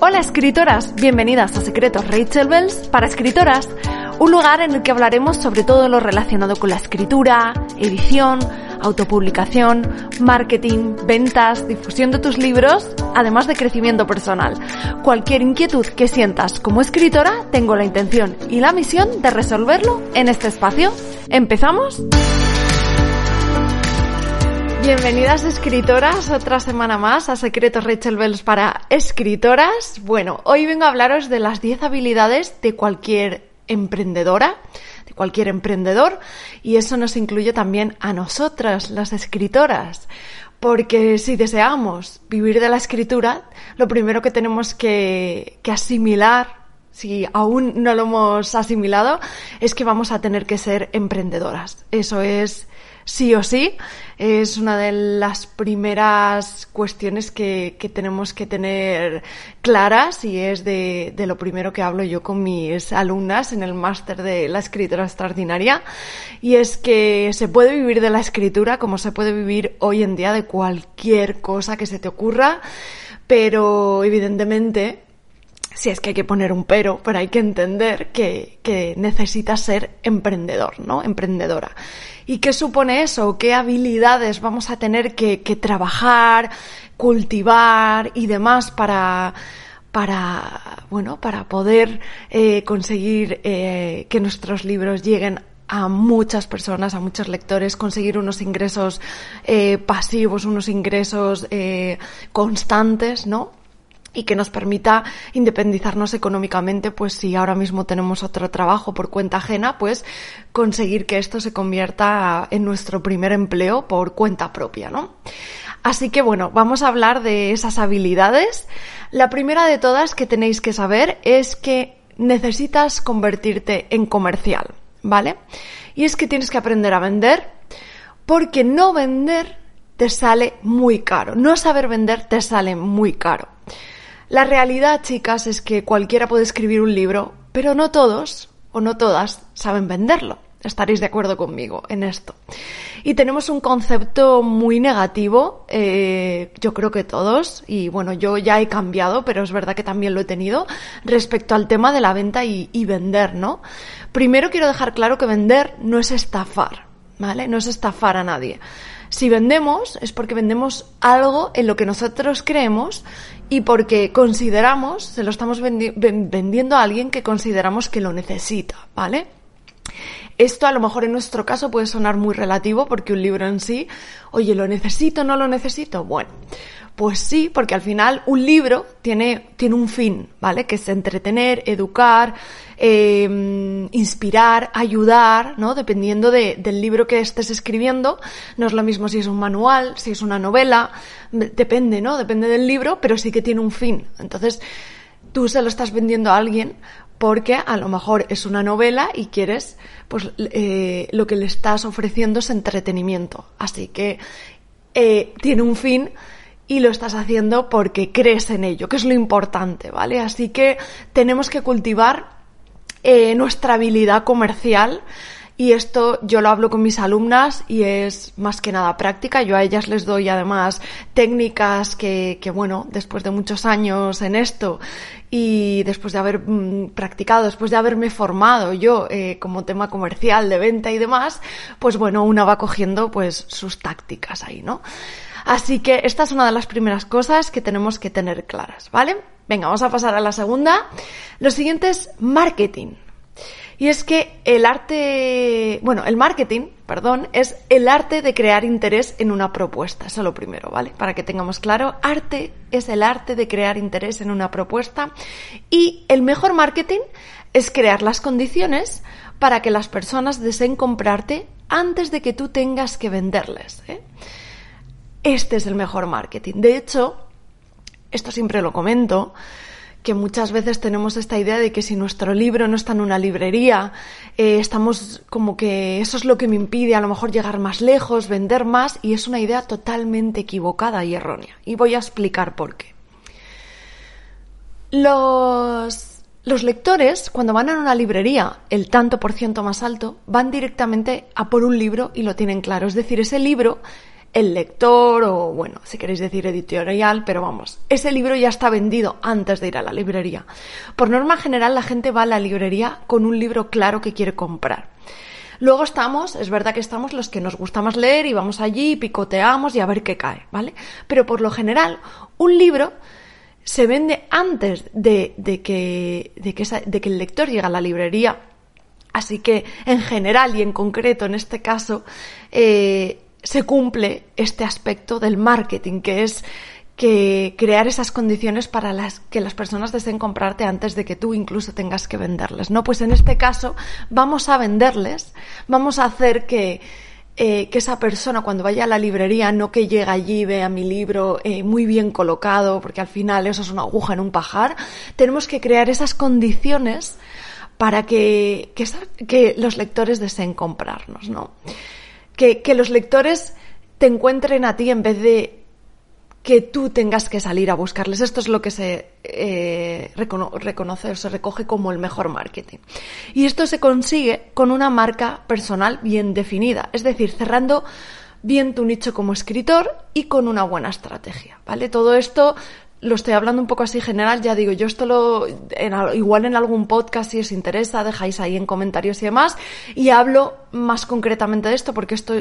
Hola escritoras, bienvenidas a Secretos Rachel Bells para escritoras, un lugar en el que hablaremos sobre todo lo relacionado con la escritura, edición, autopublicación, marketing, ventas, difusión de tus libros, además de crecimiento personal. Cualquier inquietud que sientas como escritora, tengo la intención y la misión de resolverlo en este espacio. ¿Empezamos? Bienvenidas escritoras, otra semana más a Secretos Rachel Bells para escritoras. Bueno, hoy vengo a hablaros de las 10 habilidades de cualquier emprendedora, de cualquier emprendedor, y eso nos incluye también a nosotras, las escritoras. Porque si deseamos vivir de la escritura, lo primero que tenemos que, que asimilar si aún no lo hemos asimilado, es que vamos a tener que ser emprendedoras. Eso es sí o sí. Es una de las primeras cuestiones que, tenemos que tener claras y es de, de, lo primero que hablo yo con mis alumnas en el máster de la escritura extraordinaria. Y es que se puede vivir de la escritura como se puede vivir hoy en día de cualquier cosa que se te ocurra, pero evidentemente si es que hay que poner un pero, pero hay que entender que, que necesitas ser emprendedor, ¿no? Emprendedora. ¿Y qué supone eso? ¿Qué habilidades vamos a tener que, trabajar, cultivar y demás para, para, bueno, para poder eh, conseguir eh, que nuestros libros lleguen a muchas personas, a muchos lectores, conseguir unos ingresos eh, pasivos, unos ingresos eh, constantes, ¿no? Y que nos permita independizarnos económicamente, pues si ahora mismo tenemos otro trabajo por cuenta ajena, pues conseguir que esto se convierta en nuestro primer empleo por cuenta propia, ¿no? Así que bueno, vamos a hablar de esas habilidades. La primera de todas que tenéis que saber es que necesitas convertirte en comercial, ¿vale? Y es que tienes que aprender a vender porque no vender te sale muy caro. No saber vender te sale muy caro. La realidad, chicas, es que cualquiera puede escribir un libro, pero no todos o no todas saben venderlo. Estaréis de acuerdo conmigo en esto. Y tenemos un concepto muy negativo, eh, yo creo que todos, y bueno, yo ya he cambiado, pero es verdad que también lo he tenido, respecto al tema de la venta y, y vender, ¿no? Primero quiero dejar claro que vender no es estafar, ¿vale? No es estafar a nadie. Si vendemos es porque vendemos algo en lo que nosotros creemos y porque consideramos, se lo estamos vendiendo a alguien que consideramos que lo necesita, ¿vale? Esto a lo mejor en nuestro caso puede sonar muy relativo porque un libro en sí, oye, ¿lo necesito no lo necesito? Bueno, pues sí, porque al final un libro tiene, tiene un fin, ¿vale? Que es entretener, educar, eh, inspirar, ayudar, ¿no? Dependiendo de, del libro que estés escribiendo. No es lo mismo si es un manual, si es una novela, depende, ¿no? Depende del libro, pero sí que tiene un fin. Entonces, tú se lo estás vendiendo a alguien porque a lo mejor es una novela y quieres, pues eh, lo que le estás ofreciendo es entretenimiento. Así que eh, tiene un fin y lo estás haciendo porque crees en ello, que es lo importante, ¿vale? Así que tenemos que cultivar eh, nuestra habilidad comercial y esto yo lo hablo con mis alumnas y es más que nada práctica. Yo a ellas les doy además técnicas que, que bueno, después de muchos años en esto y después de haber mm, practicado, después de haberme formado yo eh, como tema comercial de venta y demás, pues bueno, una va cogiendo pues sus tácticas ahí, ¿no? Así que esta es una de las primeras cosas que tenemos que tener claras, ¿vale? Venga, vamos a pasar a la segunda. Lo siguiente es marketing. Y es que el arte, bueno, el marketing, perdón, es el arte de crear interés en una propuesta. Eso es lo primero, ¿vale? Para que tengamos claro, arte es el arte de crear interés en una propuesta y el mejor marketing es crear las condiciones para que las personas deseen comprarte antes de que tú tengas que venderles. ¿eh? Este es el mejor marketing. De hecho, esto siempre lo comento, que muchas veces tenemos esta idea de que si nuestro libro no está en una librería, eh, estamos como que eso es lo que me impide a lo mejor llegar más lejos, vender más, y es una idea totalmente equivocada y errónea. Y voy a explicar por qué. Los, los lectores, cuando van a una librería, el tanto por ciento más alto, van directamente a por un libro y lo tienen claro. Es decir, ese libro el lector o, bueno, si queréis decir editorial, pero vamos, ese libro ya está vendido antes de ir a la librería. Por norma general, la gente va a la librería con un libro claro que quiere comprar. Luego estamos, es verdad que estamos los que nos gusta más leer y vamos allí, picoteamos y a ver qué cae, ¿vale? Pero por lo general, un libro se vende antes de, que, de, que, de que el lector llegue a la librería. Así que, en general y en concreto, en este caso, eh, se cumple este aspecto del marketing, que es que crear esas condiciones para las que las personas deseen comprarte antes de que tú incluso tengas que venderles. No, pues en este caso vamos a venderles, vamos a hacer que, eh, que esa persona cuando vaya a la librería, no que llegue allí, vea mi libro eh, muy bien colocado, porque al final eso es una aguja en un pajar, tenemos que crear esas condiciones para que, que, que los lectores deseen comprarnos, ¿no? Que, los lectores te encuentren a ti en vez de que tú tengas que salir a buscarles. Esto es lo que se eh, reconoce o se recoge como el mejor marketing. Y esto se consigue con una marca personal bien definida, es decir, cerrando bien tu nicho como escritor y con una buena estrategia, ¿vale? Todo esto lo estoy hablando un poco así general, ya digo, yo esto lo, igual en algún podcast si os interesa, dejáis ahí en comentarios y demás, y hablo más concretamente de esto porque esto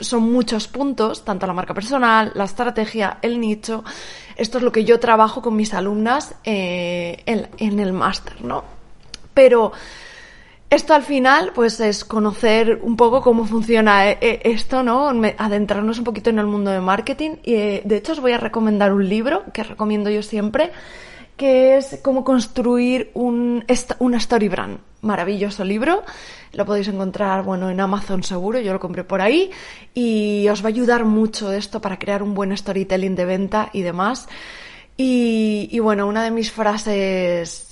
son muchos puntos, tanto la marca personal, la estrategia, el nicho, esto es lo que yo trabajo con mis alumnas eh, en, en el máster, ¿no? Pero esto al final, pues es conocer un poco cómo funciona eh, eh, esto, ¿no? Adentrarnos un poquito en el mundo de marketing. Y eh, de hecho os voy a recomendar un libro que recomiendo yo siempre, que es cómo construir un, una story brand. Maravilloso libro. Lo podéis encontrar, bueno, en Amazon seguro, yo lo compré por ahí. Y os va a ayudar mucho esto para crear un buen storytelling de venta y demás. Y, y bueno, una de mis frases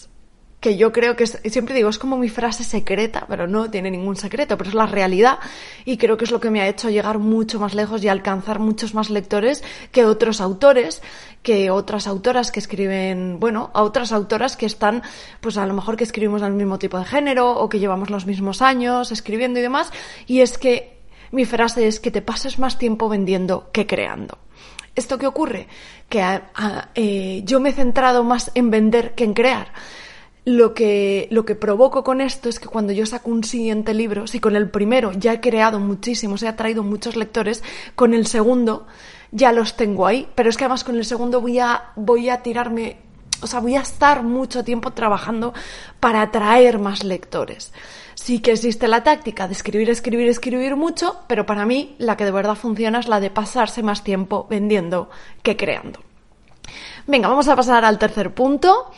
que yo creo que siempre digo, es como mi frase secreta, pero no tiene ningún secreto, pero es la realidad y creo que es lo que me ha hecho llegar mucho más lejos y alcanzar muchos más lectores que otros autores, que otras autoras que escriben, bueno, a otras autoras que están, pues a lo mejor que escribimos al mismo tipo de género o que llevamos los mismos años escribiendo y demás, y es que mi frase es que te pases más tiempo vendiendo que creando. ¿Esto qué ocurre? Que eh, yo me he centrado más en vender que en crear lo que, lo que provoco con esto es que cuando yo saco un siguiente libro, si con el primero ya he creado muchísimos, he atraído muchos lectores, con el segundo ya los tengo ahí, pero es que además con el segundo voy a, voy a tirarme, o sea, voy a estar mucho tiempo trabajando para atraer más lectores. Sí que existe la táctica de escribir, escribir, escribir mucho, pero para mí la que de verdad funciona es la de pasarse más tiempo vendiendo que creando. Venga, vamos a pasar al tercer punto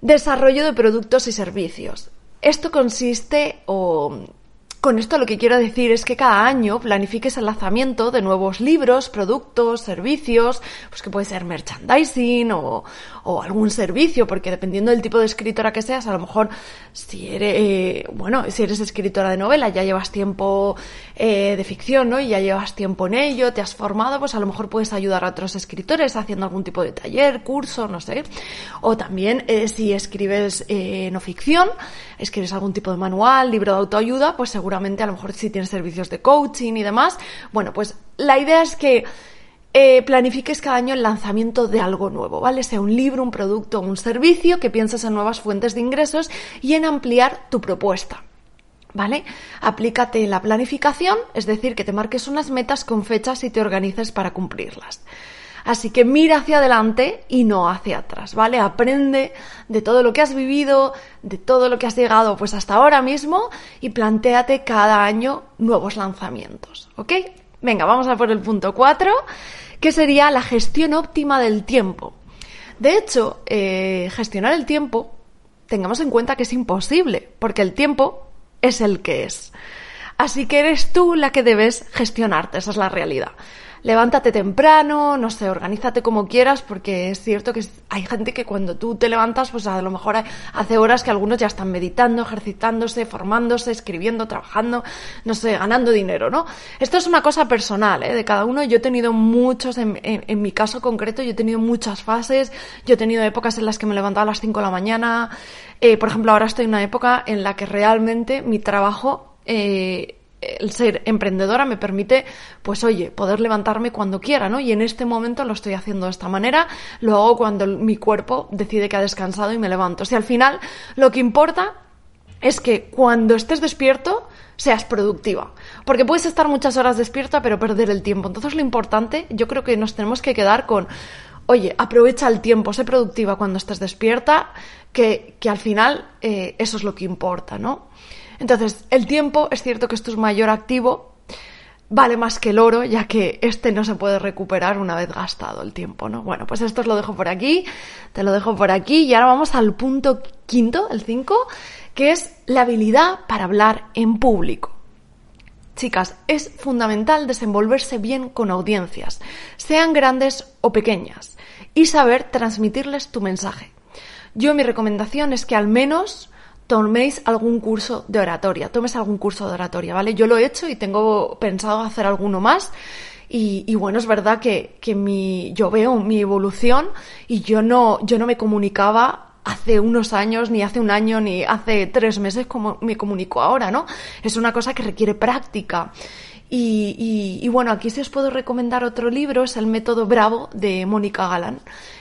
Desarrollo de productos y servicios. Esto consiste o con esto lo que quiero decir es que cada año planifiques el lanzamiento de nuevos libros, productos, servicios, pues que puede ser merchandising o, o algún servicio, porque dependiendo del tipo de escritora que seas, a lo mejor si eres, eh, bueno, si eres escritora de novela, ya llevas tiempo eh, de ficción, ¿no? Y ya llevas tiempo en ello, te has formado, pues a lo mejor puedes ayudar a otros escritores haciendo algún tipo de taller, curso, no sé. O también eh, si escribes no ficción, escribes algún tipo de manual, libro de autoayuda, pues seguramente a lo mejor si tienes servicios de coaching y demás. Bueno, pues la idea es que eh, planifiques cada año el lanzamiento de algo nuevo, ¿vale? Sea un libro, un producto o un servicio, que pienses en nuevas fuentes de ingresos y en ampliar tu propuesta. ¿Vale? Aplícate la planificación, es decir, que te marques unas metas con fechas y te organices para cumplirlas. Así que mira hacia adelante y no hacia atrás, ¿vale? Aprende de todo lo que has vivido, de todo lo que has llegado pues hasta ahora mismo y planteate cada año nuevos lanzamientos, ¿ok? Venga, vamos a por el punto 4, que sería la gestión óptima del tiempo. De hecho, eh, gestionar el tiempo, tengamos en cuenta que es imposible, porque el tiempo es el que es. Así que eres tú la que debes gestionarte, esa es la realidad. Levántate temprano, no sé, organízate como quieras, porque es cierto que hay gente que cuando tú te levantas, pues a lo mejor hace horas que algunos ya están meditando, ejercitándose, formándose, escribiendo, trabajando, no sé, ganando dinero, ¿no? Esto es una cosa personal, ¿eh? De cada uno. Yo he tenido muchos, en, mi caso concreto, yo he tenido muchas fases, yo he tenido épocas en las que me levantaba a las 5 de la mañana, eh, por ejemplo, ahora estoy en una época en la que realmente mi trabajo eh, el ser emprendedora me permite, pues oye, poder levantarme cuando quiera, ¿no? Y en este momento lo estoy haciendo de esta manera, lo hago cuando mi cuerpo decide que ha descansado y me levanto. O sea, al final lo que importa es que cuando estés despierto seas productiva. Porque puedes estar muchas horas despierta pero perder el tiempo. Entonces lo importante, yo creo que nos tenemos que quedar con, oye, aprovecha el tiempo, sé productiva cuando estés despierta, que, que al final eh, eso es lo que importa, ¿no? Entonces, el tiempo, es cierto que esto es mayor activo, vale más que el oro, ya que este no se puede recuperar una vez gastado el tiempo, ¿no? Bueno, pues esto os lo dejo por aquí, te lo dejo por aquí y ahora vamos al punto quinto, el cinco, que es la habilidad para hablar en público. Chicas, es fundamental desenvolverse bien con audiencias, sean grandes o pequeñas, y saber transmitirles tu mensaje. Yo mi recomendación es que al menos toméis algún curso de oratoria, tomes algún curso de oratoria, ¿vale? Yo lo he hecho y tengo pensado hacer alguno más. Y, bueno, es verdad que, que mi, yo veo mi evolución y yo no, yo no me comunicaba hace unos años, ni hace un año, ni hace tres meses como me comunico ahora, ¿no? Es una cosa que requiere práctica. Y, y, bueno, aquí si os puedo recomendar otro libro, es El método Bravo de Mónica Galán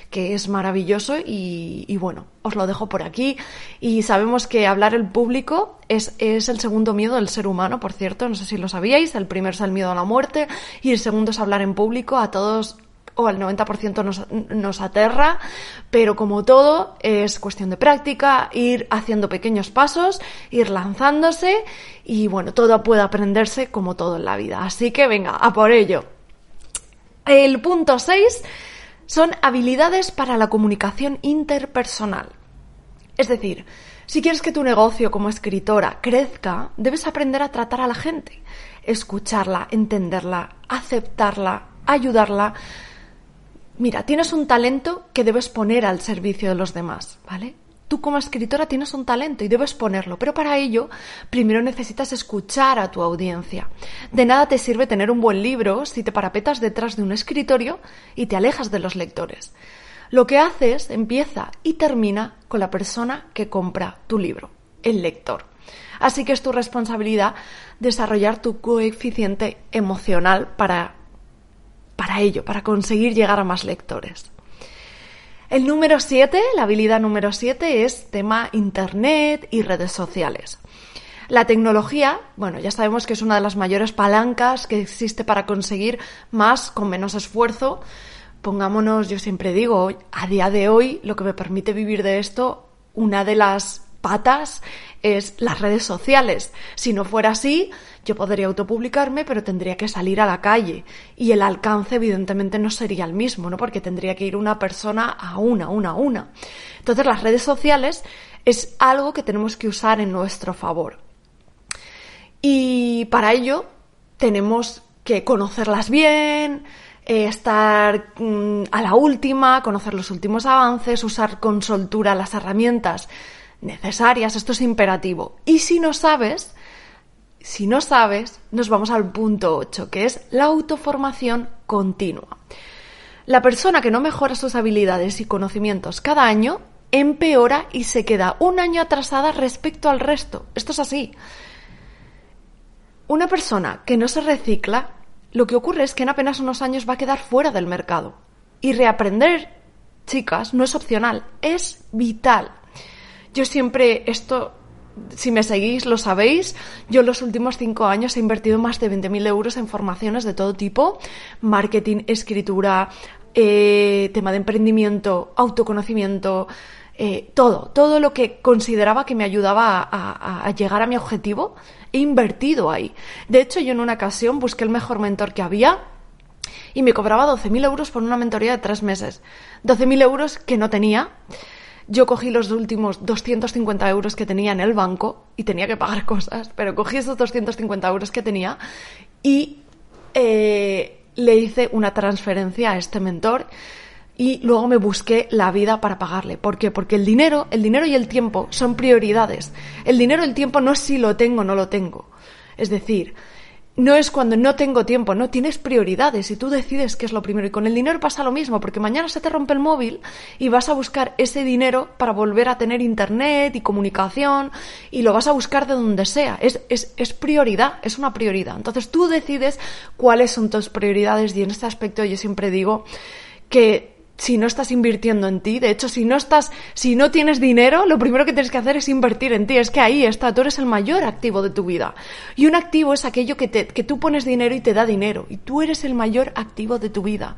que es maravilloso y, bueno, os lo dejo por aquí. Y sabemos que hablar en público es, es, el segundo miedo del ser humano, por cierto, no sé si lo sabíais, el primero es el miedo a la muerte y el segundo es hablar en público, a todos o al 90% nos, nos aterra, pero como todo es cuestión de práctica, ir haciendo pequeños pasos, ir lanzándose y bueno, todo puede aprenderse como todo en la vida. Así que venga, a por ello. El punto 6 son habilidades para la comunicación interpersonal. Es decir, si quieres que tu negocio como escritora crezca, debes aprender a tratar a la gente, escucharla, entenderla, aceptarla, ayudarla. Mira, tienes un talento que debes poner al servicio de los demás, ¿vale? tú como escritora tienes un talento y debes ponerlo, pero para ello primero necesitas escuchar a tu audiencia. De nada te sirve tener un buen libro si te parapetas detrás de un escritorio y te alejas de los lectores. Lo que haces empieza y termina con la persona que compra tu libro, el lector. Así que es tu responsabilidad desarrollar tu coeficiente emocional para, para ello, para conseguir llegar a más lectores. El número 7, la habilidad número 7 es tema Internet y redes sociales. La tecnología, bueno, ya sabemos que es una de las mayores palancas que existe para conseguir más con menos esfuerzo. Pongámonos, yo siempre digo, a día de hoy lo que me permite vivir de esto, una de las patas es las redes sociales. Si no fuera así, yo podría autopublicarme, pero tendría que salir a la calle y el alcance evidentemente no sería el mismo, ¿no? Porque tendría que ir una persona a una, una, una. Entonces las redes sociales es algo que tenemos que usar en nuestro favor. Y para ello tenemos que conocerlas bien, eh, estar mm, a la última, conocer los últimos avances, usar con soltura las herramientas necesarias, esto es imperativo. Y si no sabes, si no sabes, nos vamos al punto 8, que es la autoformación continua. La persona que no mejora sus habilidades y conocimientos cada año empeora y se queda un año atrasada respecto al resto. Esto es así. Una persona que no se recicla, lo que ocurre es que en apenas unos años va a quedar fuera del mercado. Y reaprender, chicas, no es opcional, es vital. Yo siempre, esto, si me seguís, lo sabéis, yo en los últimos cinco años he invertido más de 20.000 euros en formaciones de todo tipo, marketing, escritura, eh, tema de emprendimiento, autoconocimiento, eh, todo, todo lo que consideraba que me ayudaba a, a, llegar a mi objetivo, he invertido ahí. De hecho, yo en una ocasión busqué el mejor mentor que había y me cobraba 12.000 euros por una mentoría de tres meses. 12.000 euros que no tenía yo cogí los últimos 250 euros que tenía en el banco y tenía que pagar cosas, pero cogí esos 250 euros que tenía y eh, le hice una transferencia a este mentor y luego me busqué la vida para pagarle. ¿Por qué? Porque el dinero, el dinero y el tiempo son prioridades. El dinero el tiempo no es si lo tengo o no lo tengo. Es decir, no es cuando no tengo tiempo, no tienes prioridades y tú decides qué es lo primero. Y con el dinero pasa lo mismo, porque mañana se te rompe el móvil y vas a buscar ese dinero para volver a tener internet y comunicación y lo vas a buscar de donde sea. Es, es, es prioridad, es una prioridad. Entonces tú decides cuáles son tus prioridades y en este aspecto yo siempre digo que si no estás invirtiendo en ti. De hecho, si no estás, si no tienes dinero, lo primero que tienes que hacer es invertir en ti. Es que ahí está, tú eres el mayor activo de tu vida. Y un activo es aquello que, te, que tú pones dinero y te da dinero. Y tú eres el mayor activo de tu vida.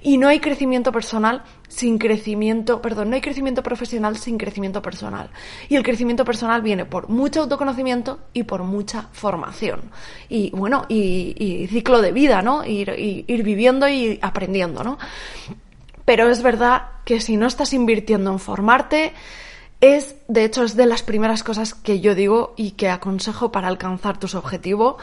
Y no hay crecimiento personal sin crecimiento, perdón, no hay crecimiento profesional sin crecimiento personal. Y el crecimiento personal viene por mucho autoconocimiento y por mucha formación. Y bueno, y, ciclo de vida, ¿no? Ir, ir viviendo y aprendiendo, ¿no? Pero es verdad que si no estás invirtiendo en formarte, es, de hecho, es de las primeras cosas que yo digo y que aconsejo para alcanzar tus objetivos.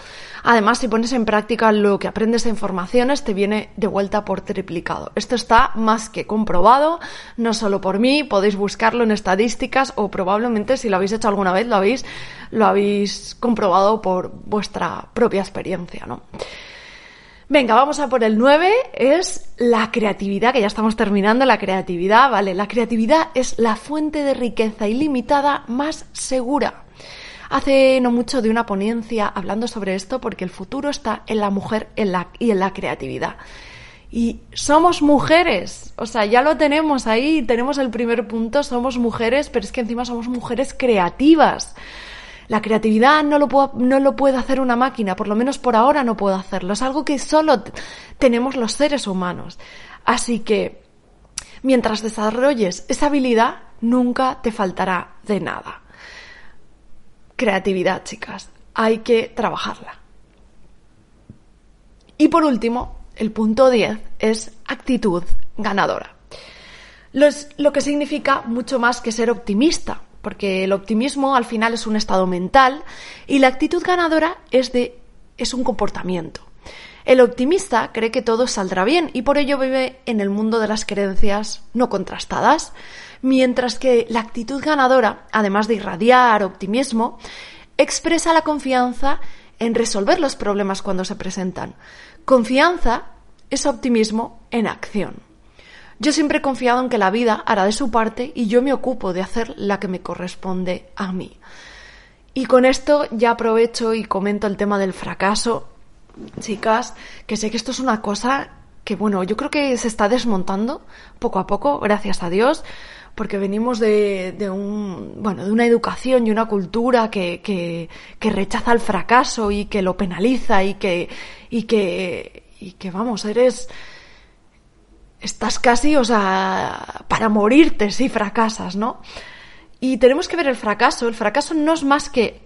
Además, si pones en práctica lo que aprendes en formaciones, te viene de vuelta por triplicado. Esto está más que comprobado, no solo por mí, podéis buscarlo en estadísticas o probablemente si lo habéis hecho alguna vez, lo habéis, lo habéis comprobado por vuestra propia experiencia, ¿no? Venga, vamos a por el 9, es la creatividad, que ya estamos terminando la creatividad, ¿vale? La creatividad es la fuente de riqueza ilimitada más segura. Hace no mucho de una ponencia hablando sobre esto porque el futuro está en la mujer y en la creatividad. Y somos mujeres, o sea, ya lo tenemos ahí, tenemos el primer punto, somos mujeres, pero es que encima somos mujeres creativas. La creatividad no lo, puedo, no lo puede hacer una máquina, por lo menos por ahora no puedo hacerlo. Es algo que solo tenemos los seres humanos. Así que, mientras desarrolles esa habilidad, nunca te faltará de nada. Creatividad, chicas. Hay que trabajarla. Y por último, el punto 10 es actitud ganadora. lo que significa mucho más que ser optimista porque el optimismo al final es un estado mental y la actitud ganadora es de es un comportamiento. El optimista cree que todo saldrá bien y por ello vive en el mundo de las creencias no contrastadas, mientras que la actitud ganadora, además de irradiar optimismo, expresa la confianza en resolver los problemas cuando se presentan. Confianza es optimismo en acción. Yo siempre he confiado en que la vida hará de su parte y yo me ocupo de hacer la que me corresponde a mí. Y con esto ya aprovecho y comento el tema del fracaso, chicas, que sé que esto es una cosa que, bueno, yo creo que se está desmontando poco a poco, gracias a Dios, porque venimos de, un, bueno, de una educación y una cultura que, que, que, rechaza el fracaso y que lo penaliza y que, y que, y que vamos, eres, estás casi, o sea, para morirte si fracasas, ¿no? Y tenemos que ver el fracaso. El fracaso no es más que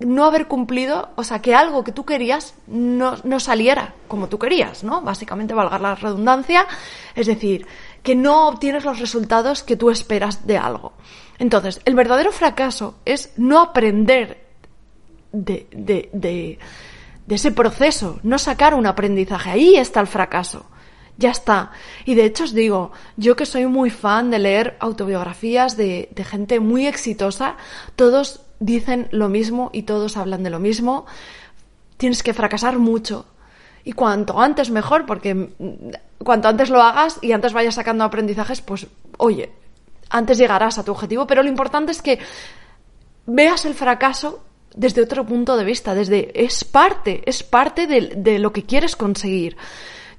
no haber cumplido, o sea, que algo que tú querías no, no saliera como tú querías, ¿no? Básicamente, valga la redundancia, es decir, que no obtienes los resultados que tú esperas de algo. Entonces, el verdadero fracaso es no aprender de, de, de, de ese proceso, no sacar un aprendizaje. Ahí está el fracaso ya está. Y de hecho os digo, yo que soy muy fan de leer autobiografías de, gente muy exitosa, todos dicen lo mismo y todos hablan de lo mismo. Tienes que fracasar mucho. Y cuanto antes mejor, porque cuanto antes lo hagas y antes vayas sacando aprendizajes, pues oye, antes llegarás a tu objetivo. Pero lo importante es que veas el fracaso desde otro punto de vista, desde es parte, es parte de lo que quieres conseguir.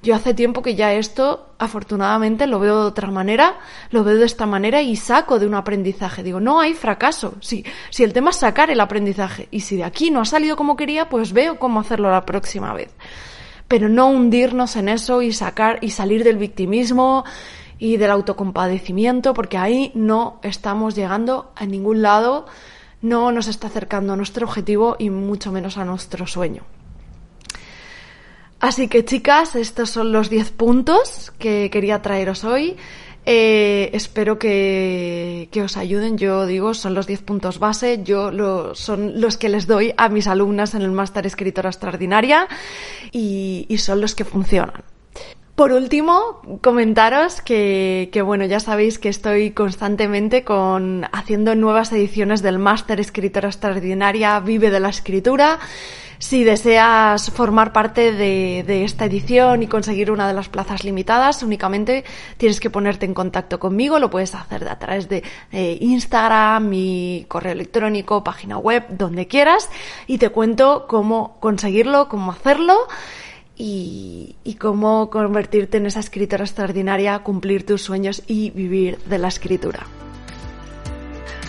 Yo hace tiempo que ya esto, afortunadamente, lo veo de otra manera, lo veo de esta manera y saco de un aprendizaje. Digo, no hay fracaso. Si, si el tema es sacar el aprendizaje y si de aquí no ha salido como quería, pues veo cómo hacerlo la próxima vez. Pero no hundirnos en eso y sacar y salir del victimismo y del autocompadecimiento, porque ahí no estamos llegando a ningún lado, no nos está acercando a nuestro objetivo y mucho menos a nuestro sueño. Así que chicas, estos son los 10 puntos que quería traeros hoy. Eh, espero que, que, os ayuden. Yo digo, son los 10 puntos base. Yo son los que les doy a mis alumnas en el máster escritora extraordinaria y, y son los que funcionan. Por último, comentaros que, que, bueno, ya sabéis que estoy constantemente con haciendo nuevas ediciones del máster escritora extraordinaria Vive de la escritura. Si deseas formar parte de, de, esta edición y conseguir una de las plazas limitadas, únicamente tienes que ponerte en contacto conmigo. Lo puedes hacer a través de eh, Instagram, mi correo electrónico, página web, donde quieras. Y te cuento cómo conseguirlo, cómo hacerlo y, y, cómo convertirte en esa escritora extraordinaria, cumplir tus sueños y vivir de la escritura.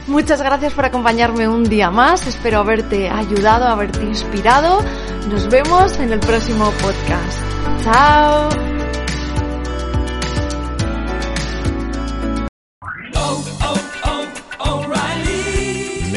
Muchas gracias por acompañarme un día más, espero haberte ayudado, haberte inspirado. Nos vemos en el próximo podcast. Chao.